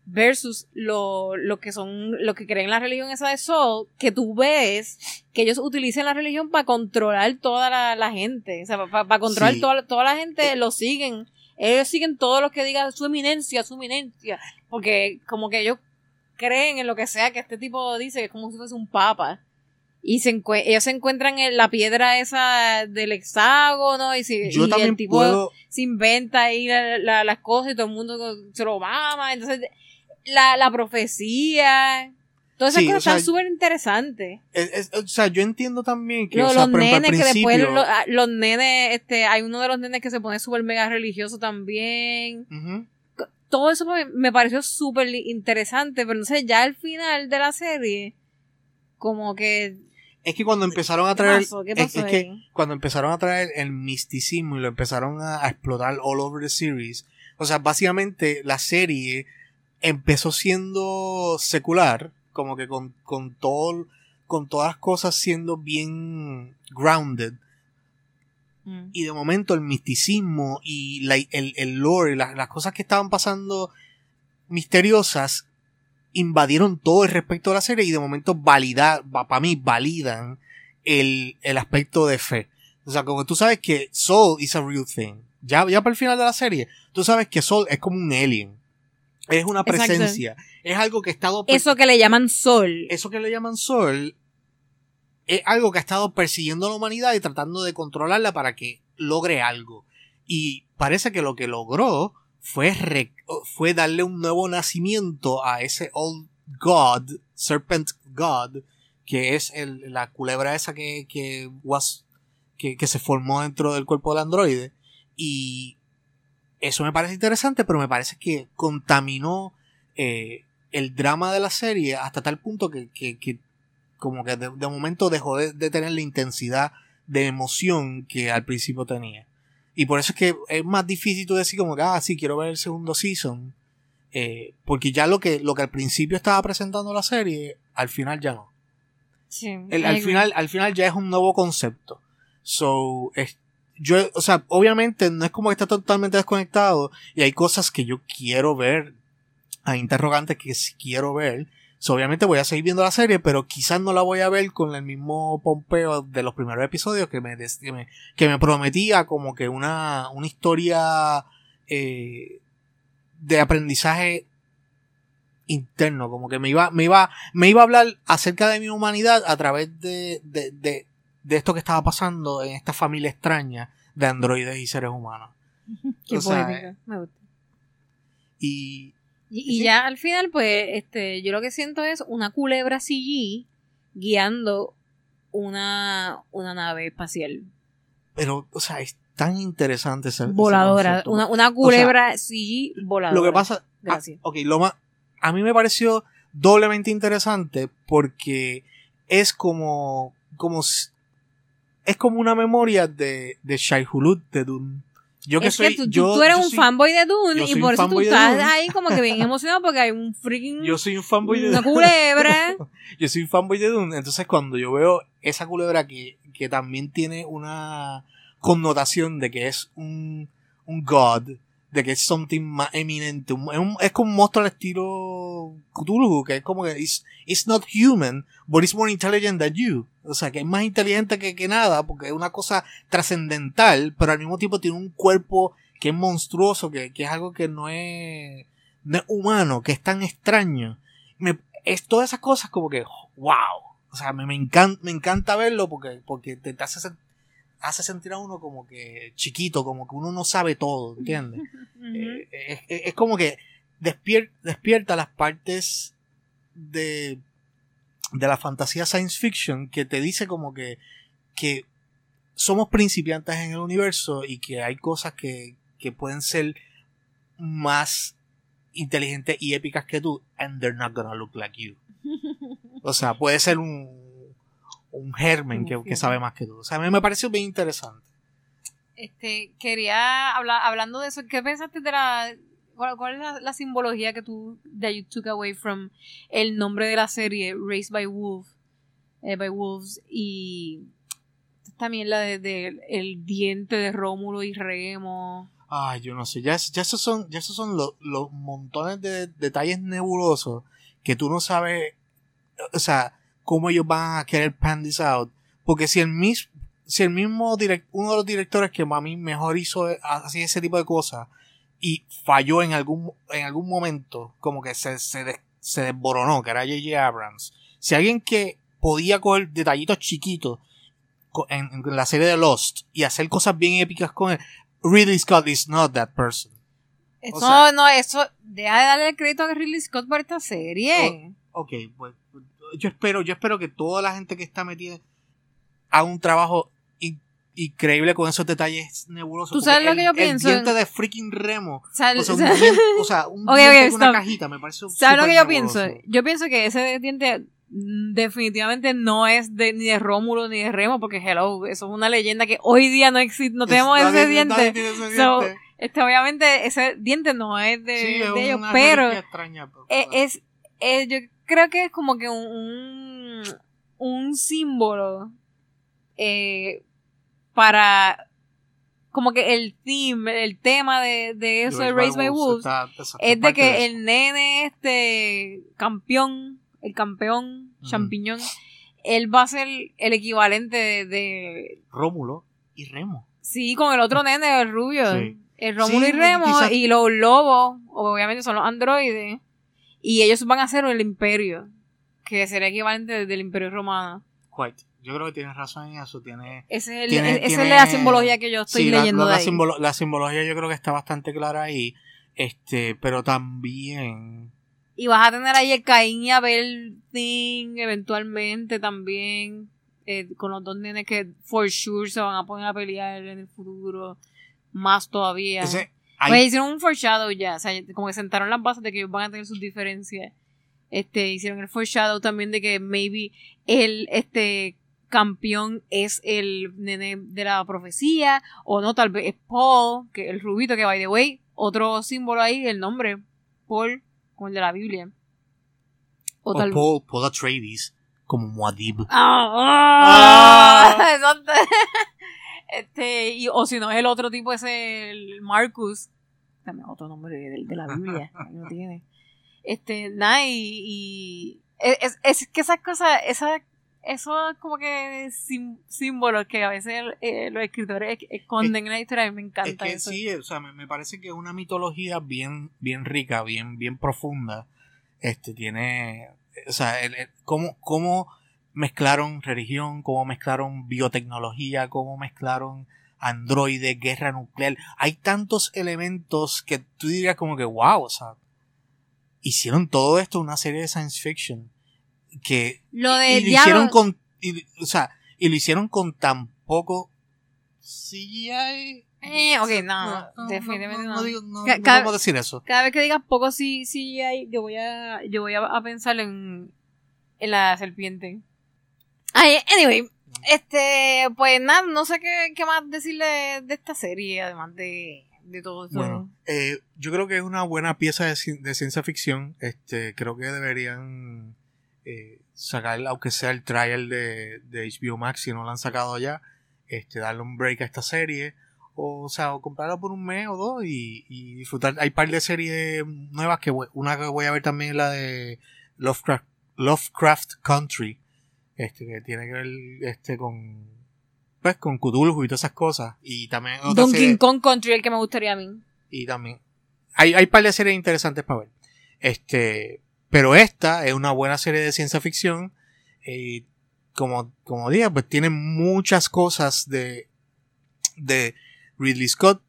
versus lo, lo que son, lo que creen la religión esa de Soul, que tú ves que ellos utilizan la religión para controlar toda la, la gente, o sea, para, controlar Sí. toda, toda la gente, lo siguen, ellos siguen todo lo que diga su eminencia, su eminencia, porque como que ellos creen en lo que sea que este tipo dice, que es como si fuese un papa. Y se ellos se encuentran en la piedra esa del hexágono y, si, Yo y también el tipo puedo. se inventa ahí la- la- las cosas y todo el mundo se lo mama. Entonces, la, la profecía, todas esas Sí, o cosas sea, están súper interesantes. es- es- o sea, yo entiendo también que. Lo- o sea, los ejemplo, nenes que después, lo- ah, los nenes, este, hay uno de los nenes que se pone súper mega religioso también. Todo eso me, me pareció súper interesante, pero entonces ya al final de la serie, como que... Es que cuando empezaron a ¿Qué traer. pasó? ¿Qué pasó es, que cuando empezaron a traer el misticismo y lo empezaron a, a explotar all over the series. O sea, básicamente la serie empezó siendo secular, como que con, con todo, con todas las cosas siendo bien grounded. Mm. Y de momento el misticismo y la- el, el lore, las, las cosas que estaban pasando misteriosas invadieron todo el respecto de la serie y de momento valida, para mí validan el, el aspecto de fe. O sea, como tú sabes que Soul is a real thing. Ya, ya para el final de la serie, tú sabes que Soul es como un alien. Es una Exacto. presencia. Es algo que ha estado... Eso que le llaman sol. eso que le llaman Sol es algo que ha estado persiguiendo a la humanidad y tratando de controlarla para que logre algo. Y parece que lo que logró fue, re- fue darle un nuevo nacimiento a ese Old God, Serpent God, que es el- la culebra esa que, que, was, que, que se formó dentro del cuerpo del androide. Y eso me parece interesante, pero me parece que contaminó eh, el drama de la serie hasta tal punto que, que, que como que de, de momento dejó de, de tener la intensidad de emoción que al principio tenía. Y por eso es que es más difícil tú decir como que, ah, sí, quiero ver el segundo season. eh, porque ya lo que, lo que al principio estaba presentando la serie, al final ya no. Sí, El- al, final, al final ya es un nuevo concepto. So, es- yo, o sea, obviamente no es como que está totalmente desconectado y hay cosas que yo quiero ver, hay interrogantes que sí quiero ver. Obviamente voy a seguir viendo la serie, pero quizás no la voy a ver con el mismo pompeo de los primeros episodios que me, que me, prometía como que una, una historia eh, de aprendizaje interno, como que me iba, me iba, me iba a hablar acerca de mi humanidad a través de, de esto que estaba pasando en esta familia extraña de androides y seres humanos. Qué o sea, poética, me gusta. Y Y, y Sí. ya al final, pues, este, yo lo que siento es una culebra CG guiando una, una nave espacial pero, o sea, es tan interesante ese, voladora. Una, una culebra CG voladora. Lo que pasa, ah, Gracias. ok, lo más, a mí me pareció doblemente interesante porque es como, como, es como una memoria de, de Shai Hulud de Dune. Yo que es soy, que tú, yo, tú eres yo un soy- fanboy de Dune y por eso tú estás ahí como que bien emocionado porque hay un freaking yo soy un fanboy de una Dune. culebra. yo soy un fanboy de Dune, entonces cuando yo veo esa culebra que, que también tiene una connotación de que es un, un god, de que es something más eminente, un- es como un monstruo al estilo Cthulhu, que es como que it's, it's not human, but it's more intelligent than you. O sea, que es más inteligente que, que nada, porque es una cosa trascendental, pero al mismo tiempo tiene un cuerpo que es monstruoso, que, que es algo que no es, no es humano, que es tan extraño. Me, es todas esas cosas como que, wow. O sea, me, me, encanta, me encanta verlo porque, porque te, te hace, hace sentir a uno como que chiquito, como que uno no sabe todo, ¿entiendes? Eh, es, es- es como que despier- despierta las partes de, de la fantasía science fiction que te dice como que, que somos principiantes en el universo y que hay cosas que, que pueden ser más inteligentes y épicas que tú and they're not gonna look like you. O sea, puede ser un, un germen que, que sabe más que tú. O sea, a mí me pareció bien interesante. Este, quería hablar, hablando de eso, ¿qué pensaste de la, cuál, es la, simbología que tú, that you took away from el nombre de la serie, Raised by Wolf, eh, by Wolves, y también la de, el diente de Rómulo y Remo. Ay, yo no sé, ya, ya esos son, ya esos son los, montones de detalles nebulosos que tú no sabes, o sea, cómo ellos van a querer pan this out. Porque si el mismo, si el mismo direct, uno de los directores que a mí mejor hizo así ese tipo de cosas y falló en algún, en algún momento, como que se, se, des- se desboronó, que era J.J. Abrams. Si alguien que podía coger detallitos chiquitos en, en la serie de Lost y hacer cosas bien épicas con él, Ridley Scott is not that person. Eso, sea- no, eso, deja de darle el crédito a Ridley Scott por esta serie. Ok, pues yo espero, yo espero que toda la gente que está metida haga un trabajo increíble con esos detalles nebulosos. ¿Tú sabes lo que yo pienso? El diente de freaking Remo. O sea, O sea, un diente, o sea, un diente una cajita me parece ¿Sabes lo que yo nebuloso. pienso? Yo pienso que ese diente mm, definitivamente no es de, ni de Rómulo ni de Remo, porque hello, eso es una leyenda que hoy día no existe, no tenemos ese diente. ese So. Este, obviamente ese diente no es de, Sí, es de ellos, pero reliquia extraña, pero- eh, es, yo creo que es como que un, un, un símbolo eh, para como que el theme, el tema de, de eso de Race by Wolves está es de que el nene este campeón, el campeón champiñón, él va a ser el equivalente de, de- Rómulo y Remo. sí, con el otro nene, el rubio, Sí. el Rómulo Sí, y Remo quizás- y los lobos, obviamente son los androides y ellos van a ser el imperio, que sería equivalente del imperio romano. Quite. Yo creo que tienes razón en eso. Tiene, Ese es el- Tiene- esa tiene- es la simbología que yo estoy Sí, leyendo la, de la ahí. simbolo- la simbología yo creo que está bastante clara ahí. Este, pero también. Y vas a tener ahí el Caín y Abel thing eventualmente también. eh, con los dos nenes que for sure se van a poner a pelear en el futuro. Más todavía. Ese, hay- Pues hicieron un foreshadow ya. O sea, como que sentaron las bases de que ellos van a tener sus diferencias. Este, hicieron el foreshadow también de que maybe el este campeón es el nene de la profecía. O no, tal vez es Paul, que el rubito, que by the way, otro símbolo ahí, el nombre, Paul, como el de la Biblia. O o tal Paul, Paul Atreides como Muad'Dib. ¡Ah! ¡Ah! Exacto. Este, y, o si no, el otro tipo es el Marcus. También otro nombre de, de la Biblia. lo tiene. Este, nada, y, y es, es que esas cosas, esa, eso como que sim- símbolos que a veces eh, los escritores esconden en la historia, a mí me Es encanta que eso. sí, o sea, me, me parece que es una mitología bien, bien rica, bien, bien profunda. Este tiene, o sea, el, el- cómo, cómo mezclaron religión, cómo mezclaron biotecnología, cómo mezclaron androides, guerra nuclear. Hay tantos elementos que tú dirías como que, wow, o sea, hicieron todo esto una serie de science fiction que Lo de y lo hicieron con y, o sea y lo hicieron con tan poco CGI Eh, ok, no, definitivamente no. no, digo- no- Ca- no cada- podemos decir eso Cada vez que digas poco sí, sí hay, yo voy a, yo voy a, a pensar en, en la serpiente. Ay, anyway, este, pues nada, no sé qué, qué más decirle de esta serie, además de, de todo eso. bueno eh, yo creo que es una buena pieza de ciencia ficción este creo que deberían eh, sacar aunque sea el trial de, de HBO Max si no lo han sacado ya este darle un break a esta serie o, o sea o comprarla por un mes o dos y, y disfrutar hay par de series nuevas que voy- una que voy a ver también es la de Lovecraft Lovecraft Country este que tiene que ver este con pues con Cthulhu y todas esas cosas y también otra Donkey serie- Kong Country, el que me gustaría a mí. y también hay, hay par de series interesantes para ver. Este, pero esta es una buena serie de ciencia ficción. eh, como, como dije, pues tiene muchas cosas de, de Ridley Scott.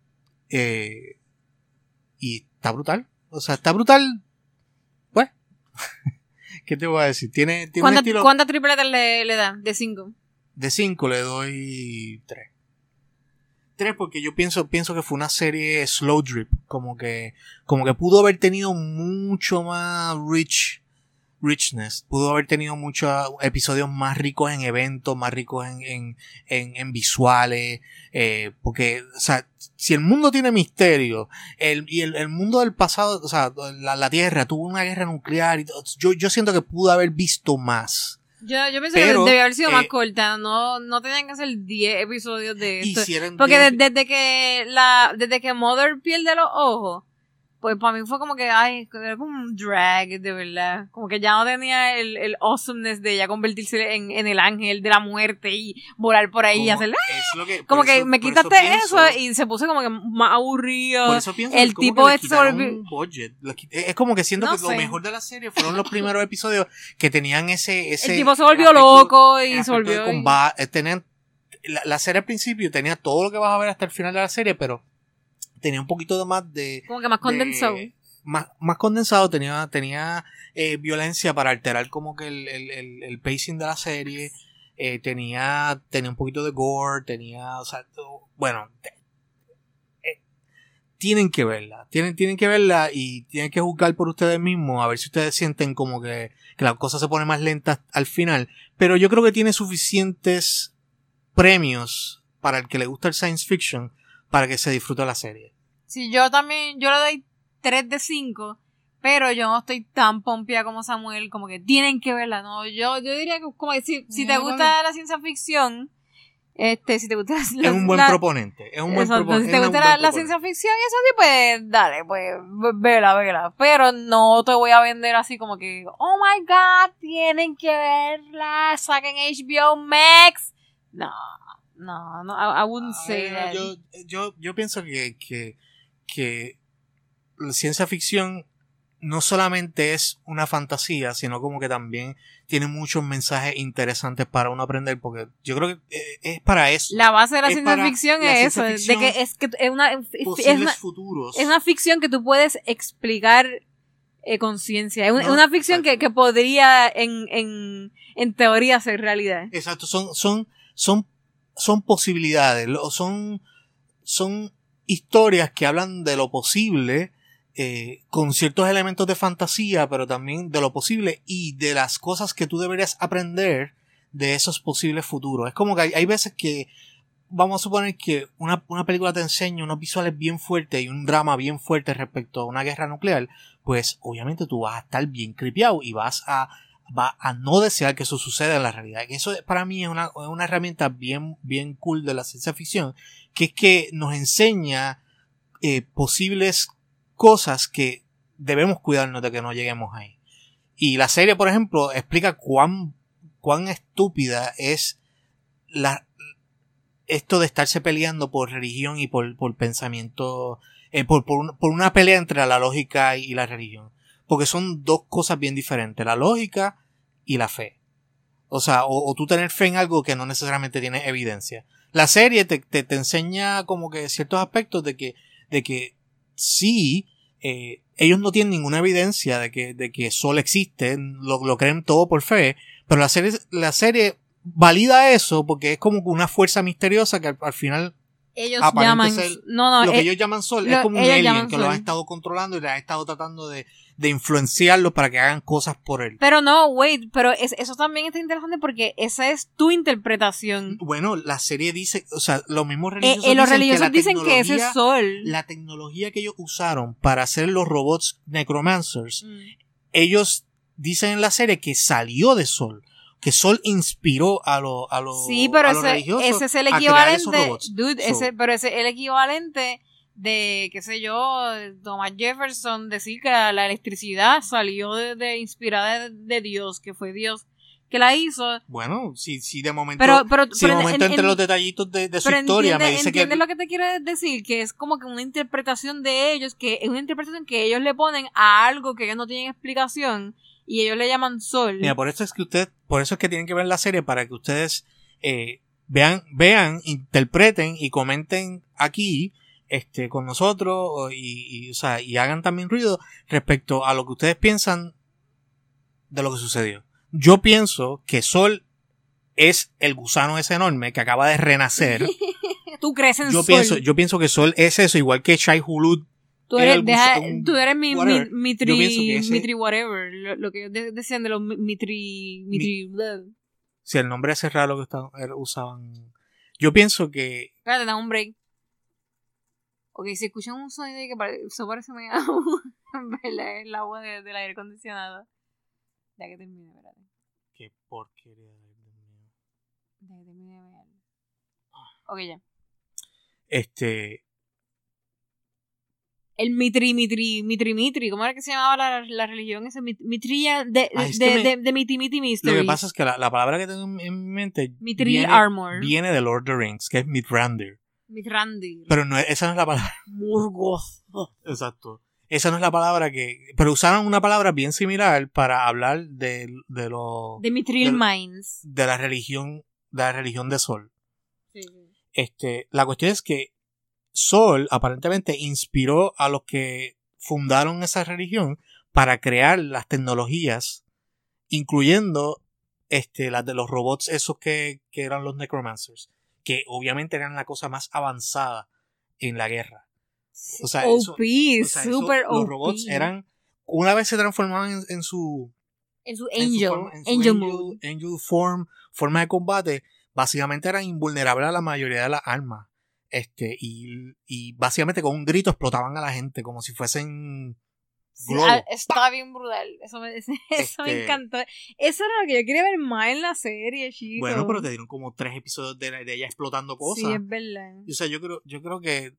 eh, y está brutal. O sea, está brutal. Pues, ¿qué te voy a decir? Tiene, tiene un ¿Cuántas estilo. cuántas tripletas le, le da? De 5. De 5 le doy 3. 3 porque yo pienso, pienso que fue una serie slow drip. Como que, como que pudo haber tenido mucho más rich, richness. Pudo haber tenido muchos episodios más ricos en eventos, más ricos en, en, en, visuales. eh, porque, o sea, si el mundo tiene misterio, el, y el, el mundo del pasado, o sea, la, la Tierra tuvo una guerra nuclear y yo, yo siento que pudo haber visto más. Yo, yo pienso Pero, que debe haber sido más eh, corta. No, no tenían que ser 10 episodios de esto. Porque diez- de- desde que la, desde que Mother pierde los ojos, pues para mí fue como que, ay, era como un drag, de verdad. Como que ya no tenía el, el awesomeness de ya convertirse en, en el ángel de la muerte y volar por ahí y como- hacer, es lo que- como que eso- me quitaste pienso- eso, y se puso como que más aburrido. Por eso pienso el tipo. Le qui- Es como que siento No que lo mejor de la serie fueron los primeros episodios que tenían ese. ese el tipo se volvió aspecto- loco y se de volvió... comba- eh, tenían- la, la serie al principio tenía todo lo que vas a ver hasta el final de la serie, pero tenía un poquito de más de. como que más de- condensado. más, más condensado, tenía, tenía eh, violencia para alterar como que el, el, el, el pacing de la serie. eh, tenía, tenía un poquito de gore, tenía, o sea, todo- bueno, te- eh, tienen que verla, tienen, tienen que verla y tienen que juzgar por ustedes mismos, a ver si ustedes sienten como que, que la cosa se pone más lenta al final, pero yo creo que tiene suficientes premios para el que le gusta el science fiction para que se disfrute la serie. Sí, yo también, yo le doy 3 de 5, pero yo no estoy tan pompia como Samuel, como que tienen que verla, ¿no? Yo, yo diría que como que si, si te No, gusta la ciencia ficción, este, si te gusta la, Es un buen la- proponente, es un buen Exacto, proponente. si te gusta la, la ciencia ficción y eso sí, pues dale, pues vela, vela. Pero no te voy a vender así como que, oh my god, tienen que verla, saquen HBO Max. No, no, no, I, I wouldn't say that. yo, yo, yo pienso que, que, que la ciencia ficción no solamente es una fantasía, sino como que también tiene muchos mensajes interesantes para uno aprender, porque yo creo que eh, es para eso. La base de la Es ciencia ficción es eso, de que es que es una, es, una, futuros. es una ficción que tú puedes explicar eh, con ciencia. Es una, No, una ficción que, que podría en, en, en teoría ser realidad. Exacto, son, son, son, son posibilidades, son, son historias que hablan de lo posible, eh, con ciertos elementos de fantasía, pero también de lo posible y de las cosas que tú deberías aprender de esos posibles futuros. Es como que hay, hay veces que, vamos a suponer que una, una película te enseña unos visuales bien fuertes y un drama bien fuerte respecto a una guerra nuclear, pues obviamente tú vas a estar bien cripiado y vas a va a no desear que eso suceda en la realidad. Que eso para mí es una, una herramienta bien, bien cool de la ciencia ficción, que es que nos enseña eh, posibles cosas que debemos cuidarnos de que no lleguemos ahí. Y la serie, por ejemplo, explica cuán, cuán estúpida es la, esto de estarse peleando por religión y por, por pensamiento, eh, por, por una pelea entre la lógica y la religión. Porque son dos cosas bien diferentes, la lógica y la fe. O sea, o, o tú tener fe en algo que no necesariamente tiene evidencia. La serie te, te, te enseña como que ciertos aspectos de que, de que sí, eh, ellos no tienen ninguna evidencia de que, de que Sol existe, lo, lo creen todo por fe, pero la serie, la serie valida eso porque es como una fuerza misteriosa que al, al final Ellos llaman. ser No, no, lo que eh, ellos llaman Sol lo- es como un alien que lo ha estado controlando y le ha estado tratando de, de influenciarlos para que hagan cosas por él. pero no, wait, pero es- eso también está interesante porque esa es tu interpretación. Bueno, la serie dice, o sea, los mismos Eh, religiosos eh, los dicen religiosos que dicen que ese es sol. la tecnología que ellos usaron para hacer los robots necromancers, Mm. ellos dicen en la serie que salió de Sol, que Sol inspiró a los a los Sí, pero a ese, religiosos ese es el equivalente. robots. Dude, So, ese, pero ese es el equivalente de, qué sé yo, Thomas Jefferson decir que la, la electricidad salió de, de- inspirada de, de Dios, que fue Dios que la hizo. bueno, si, si de momento, Pero, pero, si de pero momento en- entre en- los detallitos de, de su historia entiende- me dice que ¿entiendes lo que te quiero decir? Que es como que una interpretación de ellos, que es una interpretación que ellos le ponen a algo que ellos no tienen explicación y ellos le llaman sol. Mira, por eso es que usted, por eso es que tienen que ver la serie para que ustedes eh, vean, vean, interpreten y comenten aquí, este, con nosotros y, y, o sea, y hagan también ruido respecto a lo que ustedes piensan de lo que sucedió. Yo pienso que Sol es el gusano ese enorme que acaba de renacer. Tú crees en Yo sol. pienso, yo pienso que Sol es eso, igual que Shai Hulud. Tú es eres, deja- un tú eres mi, mi, mitri whatever, lo, lo que de- decían de los mi- mitri, mitri, blah. Si el nombre ese raro que era- usaban. Yo pienso que Espérate, da un break. Ok, si escuchan un sonido que pare- eso parece medio el agua de- del aire acondicionado. Ya que termine, espérate. Qué porquería, Dios mío. Déjame terminar de ver. Ok, ya. Este, El Mitri, Mitri, Mitri, Mitri. ¿Cómo era que se llamaba la, la religión? Ese Mit- Mitrilla de, Ah, es de, que me- de, de Miti lo Mysteries. que pasa es que la, la palabra que tengo en, mente Mithril viene, Armor. viene de Lord of the Rings, que es Mithrandir. Mitrandi. Pero no, es- esa no es la palabra. Murgoth. Exacto. Esa no es la palabra que... Pero usaron una palabra bien similar para hablar de, de, lo, De Mithril Mines. de la religión de la religión de Sol. Sí, sí. Este, la cuestión es que Sol aparentemente inspiró a los que fundaron esa religión para crear las tecnologías, incluyendo este, las de los robots esos que, que eran los necromancers, que obviamente eran la cosa más avanzada en la guerra. O sea, eso- OP, O sea, eso- super los OP. robots eran, una vez se transformaban en, en su, En su en su Angel. en su angel, angel, angel form, forma de combate, básicamente eran invulnerables a la mayoría de las armas. Este, y, y básicamente con un grito explotaban a la gente como si fuesen Sí, globos. ah, estaba bien brutal. Eso me, eso me Este- encantó. Eso era lo que yo quería ver más en la serie, chicos. Bueno, pero te dieron como tres episodios de, de ella explotando cosas. Sí, es verdad. Y, O sea, yo creo, yo creo que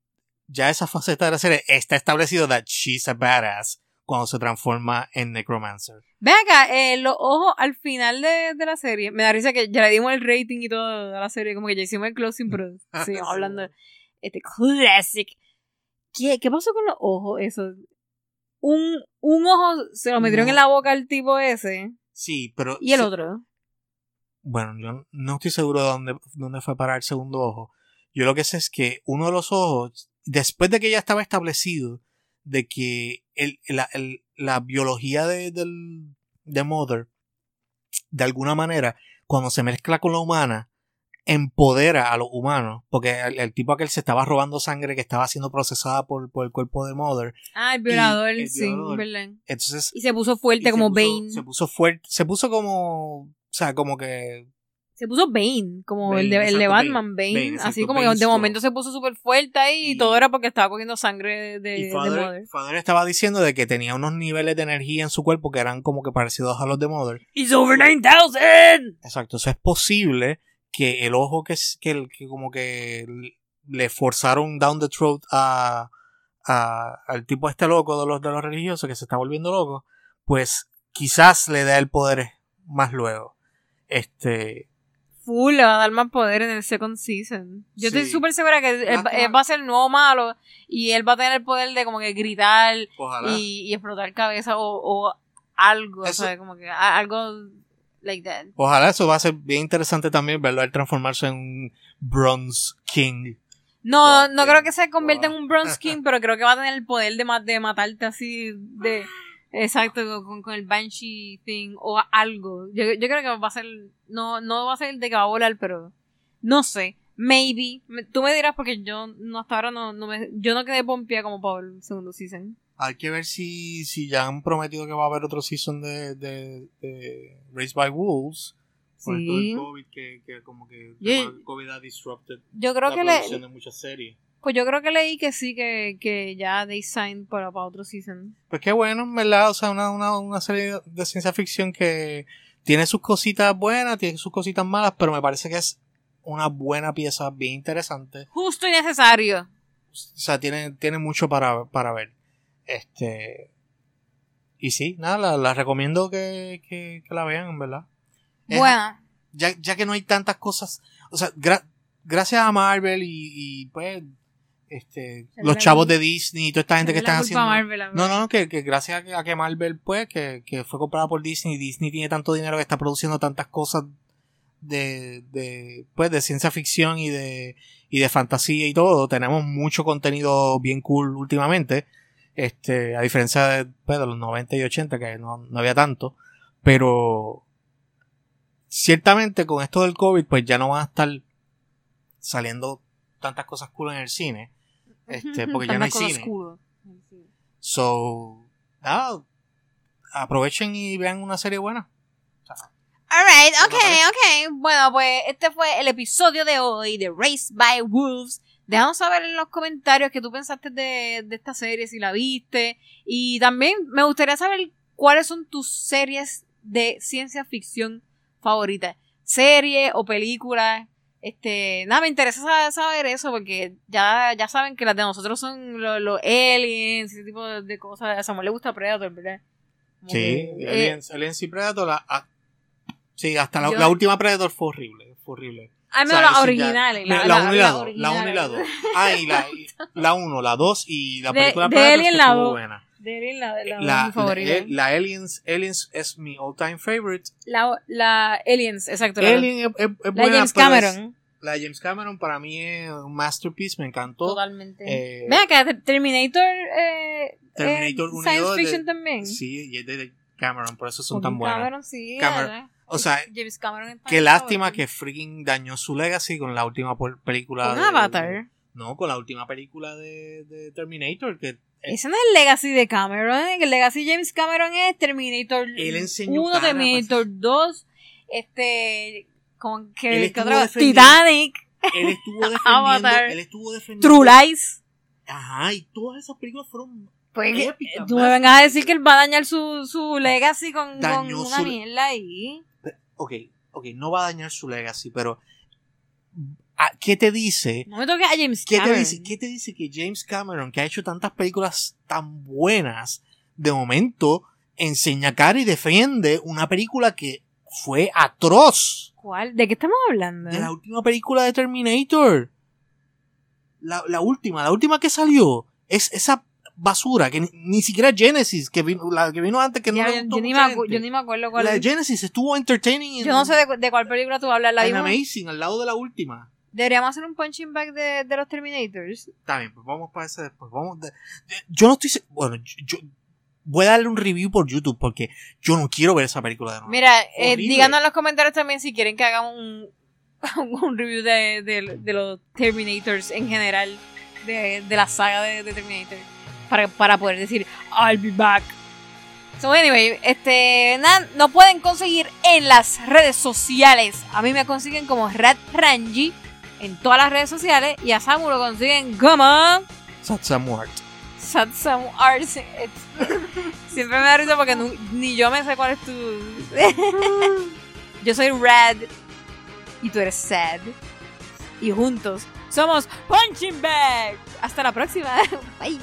ya esa faceta de la serie está establecido that she's a badass cuando se transforma en Necromancer. Ve acá, eh, los ojos al final de, de la serie. Me da risa que ya le dimos el rating y todo a la serie, como que ya hicimos el closing, pero Sí. hablando de este classic. ¿Qué, ¿Qué pasó con los ojos? Eso. Un, un ojo se lo metieron No. en la boca al tipo ese. Sí, pero... Y el se- otro. Bueno, yo no estoy seguro de dónde, dónde fue parar el segundo ojo. Yo lo que sé es que uno de los ojos, después de que ya estaba establecido de que el, la, el- la biología de, del, de Mother, de alguna manera, cuando se mezcla con la humana, empodera a los humanos, porque el, el tipo aquel se estaba robando sangre que estaba siendo procesada por, por el cuerpo de Mother. Ah, el violador, el sí. ¿verdad? Entonces, Y se puso y fuerte se como puso- Bane. Se puso fuerte, se puso como, o sea, como que Se puso Bane, como Bane, el, de, el de exacto, Batman, Bane. Bane, exacto, así como Bane que de Strong. momento se puso súper fuerte ahí y, Y- todo era porque estaba cogiendo sangre de, de, Y de Father, Mother. Father estaba diciendo de que tenía unos niveles de energía en su cuerpo que eran como que parecidos a los de Mother. ¡It's over 9000! Exacto, eso es posible que el ojo que, es- que, el- que como que le forzaron down the throat a, a- al tipo este loco de los, de los religiosos que se está volviendo loco, pues quizás le dé el poder más luego. Este, Full, le va a dar más poder en el second season. Yo estoy súper segura que él, va a ser el nuevo malo y él va a tener el poder de como que gritar y, y explotar cabeza o, o algo, Eso- ¿sabes? Como que algo like that. Ojalá eso va a ser bien interesante también verlo él transformarse en un Bronze King. No, Wow, no creo que se convierta en un Bronze King, pero creo que va a tener el poder de, ma- de matarte así, de... Exacto, con, con el Banshee thing o algo. Yo, yo creo que va a ser... No, no va a ser el de que va a volar, pero... No sé. Maybe. Me- Tú me dirás porque yo no hasta ahora no, no me... Yo no quedé pompía como para el segundo season. Hay que ver si, si ya han prometido que va a haber otro season de, de, de Raised by Wolves. Esto Sí. del COVID, que, que como que Yo- el COVID ha disrupted Yo creo la que producción le... de muchas series. Pues yo creo que leí que sí, que, que ya they signed para, para otro season. Pues qué bueno, en verdad. O sea, una, una, una serie de ciencia ficción que tiene sus cositas buenas, tiene sus cositas malas, pero me parece que es una buena pieza, bien interesante. Justo y necesario. O sea, tiene, tiene mucho para, para ver. Este. Y sí, nada, la, la recomiendo que, que, que la vean, en verdad. Es- Bueno. ya, ya que no hay tantas cosas. O sea, gra- gracias a Marvel y, y, pues. Este, Es los chavos de Disney y toda esta gente que están haciendo. Marvel, No, no, que, que gracias a que, a que Marvel, pues, que, que fue comprada por Disney, Disney tiene tanto dinero que está produciendo tantas cosas de, de, pues, de ciencia ficción y de, y de fantasía y todo. Tenemos mucho contenido bien cool últimamente. Este, a diferencia de, pues, de los 90 y 80, que no, no había tanto. Pero, ciertamente con esto del COVID, pues ya no van a estar saliendo tantas cosas cool en el cine. Este, porque ya no hay cine. cool. So, nada, aprovechen y vean una serie buena. Alright, ok, ok. Bueno, pues este fue el episodio de hoy de Race by Wolves. Déjanos saber en los comentarios qué tú pensaste de, de esta serie, si la viste. Y también me gustaría saber cuáles son tus series de ciencia ficción favoritas. Serie o película. Este, nada, me interesa sa- saber eso porque ya, ya saben que las de nosotros son los, los aliens, ese tipo de, cosas. A Samuel le gusta Predator, ¿verdad? Como Sí, que, eh, Aliens, Aliens y Predator. la- sí, hasta la, Yo- la última Predator fue horrible. Fue horrible. Ay, O menos sea, las eso ya- La 1 y la 2. La 1 y la 2. Ah, y la, y la 1, la 2 y la De- película de Predator Alien la estuvo dos. buena. De Alien, la, la, La, mi favorita. la, la Aliens, Aliens es mi all time favorite. La, la Aliens, exacto. La, Alien es, es, es la buena, James pero es- Cameron. la James Cameron para mí es un masterpiece, me encantó. Totalmente. Eh, Ven acá, Terminator. Eh, Terminator eh, 1 y Science 2 de- fiction también. Sí, y es de Cameron, por eso son Con tan buenas. Cameron, sí. Cameron. O sea, James Cameron es Qué lástima que freaking dañó su legacy con la última película Con de Avatar. No, con la última película de, de Terminator que Ese no es el legacy de Cameron. ¿eh? El legacy de James Cameron es Terminator Él enseñó 1, cara, Terminator 2, este. Con Él que, defendiendo- Titanic, él estuvo defendiendo, Avatar. él estuvo defendiendo. True Lies. Ajá, y todas esas películas fueron Pues épicas. tú me vengas a decir que él va a dañar su, su legacy con, con una mierda ahí. Ok, ok, no va a dañar su legacy, pero ah, ¿qué te dice? No me toques a James ¿Qué te, Cameron. dice, ¿Qué te dice que James Cameron, que ha hecho tantas películas tan buenas, de momento enseña cara y defiende una película que fue atroz? ¿Cuál? ¿De qué estamos hablando? De la última película de Terminator. La, la última, la última que salió. Es esa basura que ni, ni siquiera Genesis, que vino, la que vino antes que Ya, no yo, yo ni me yo ni me acuerdo cuál La de es. Genesis estuvo entertaining Yo no sé de, de cuál película tú hablas. La en vimos. Amazing, al lado de la última. Deberíamos hacer un punching bag de, de los Terminators. Está bien, pues vamos para ese después. Vamos de- yo no estoy bueno, yo, voy a darle un review por YouTube porque yo no quiero ver esa película de nuevo. Mira, eh, díganos en los comentarios también si quieren que hagamos un, un review de, de- de los Terminators en general, de, de la saga de, de Terminator, para, para poder decir, I'll be back. So, anyway, este, no pueden conseguir en las redes sociales. A mí me consiguen como Rat Ranji en todas las redes sociales y a Samu lo consiguen como Satsamwart. Satsam Arts. Siempre me da risa porque ni yo me sé cuál es tu. yo soy Rad y tú eres Sad. Y juntos somos Punching Bag. Hasta la próxima. Bye.